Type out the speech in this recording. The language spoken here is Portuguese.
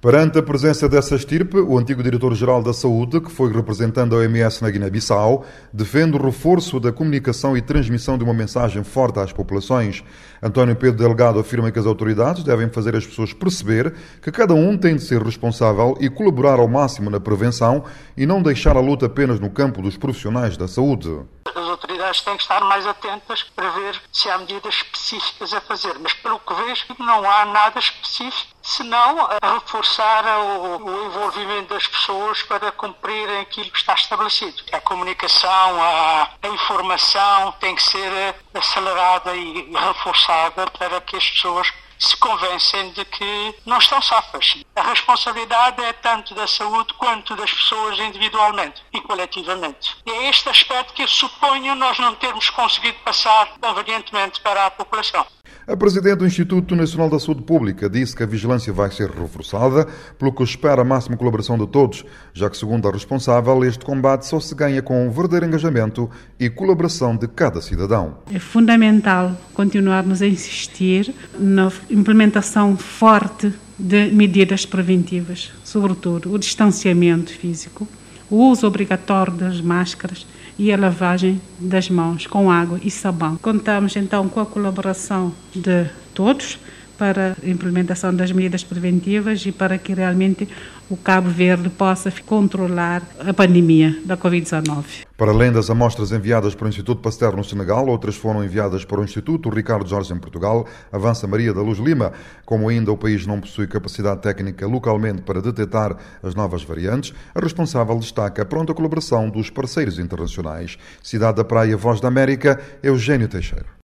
Perante a presença dessa estirpe, o antigo diretor-geral da Saúde, que foi representando a OMS na Guiné-Bissau, defende o reforço da comunicação e transmissão de uma mensagem forte às populações. António Pedro Delgado afirma que as autoridades devem fazer as pessoas perceber que cada um tem de ser responsável e colaborar ao máximo na prevenção e não deixar a luta apenas no campo dos profissionais da saúde as autoridades têm que estar mais atentas para ver se há medidas específicas a fazer. Mas, pelo que vejo, não há nada específico, senão a reforçar o, o envolvimento das pessoas para cumprirem aquilo que está estabelecido. A comunicação, a, a informação tem que ser acelerada e reforçada para que as pessoas se convencem de que não estão safas. A responsabilidade é tanto da saúde quanto das pessoas individualmente e coletivamente. E é este aspecto que suponho nós não termos conseguido passar convenientemente para a população. A Presidente do Instituto Nacional da Saúde Pública disse que a vigilância vai ser reforçada, pelo que espera a máxima colaboração de todos, já que, segundo a responsável, este combate só se ganha com um verdadeiro engajamento e colaboração de cada cidadão. É fundamental continuarmos a insistir na implementação forte de medidas preventivas, sobretudo o distanciamento físico, o uso obrigatório das máscaras e a lavagem das mãos com água e sabão. Contamos então com a colaboração de todos para a implementação das medidas preventivas e para que realmente o Cabo Verde possa controlar a pandemia da Covid-19. Para além das amostras enviadas para o Instituto Pasteur no Senegal, outras foram enviadas para o Instituto Ricardo Jorge em Portugal, avança Maria da Luz Lima. Como ainda o país não possui capacidade técnica localmente para detectar as novas variantes, a responsável destaca a pronta colaboração dos parceiros internacionais. Cidade da Praia, Voz da América, Eugênio Teixeira.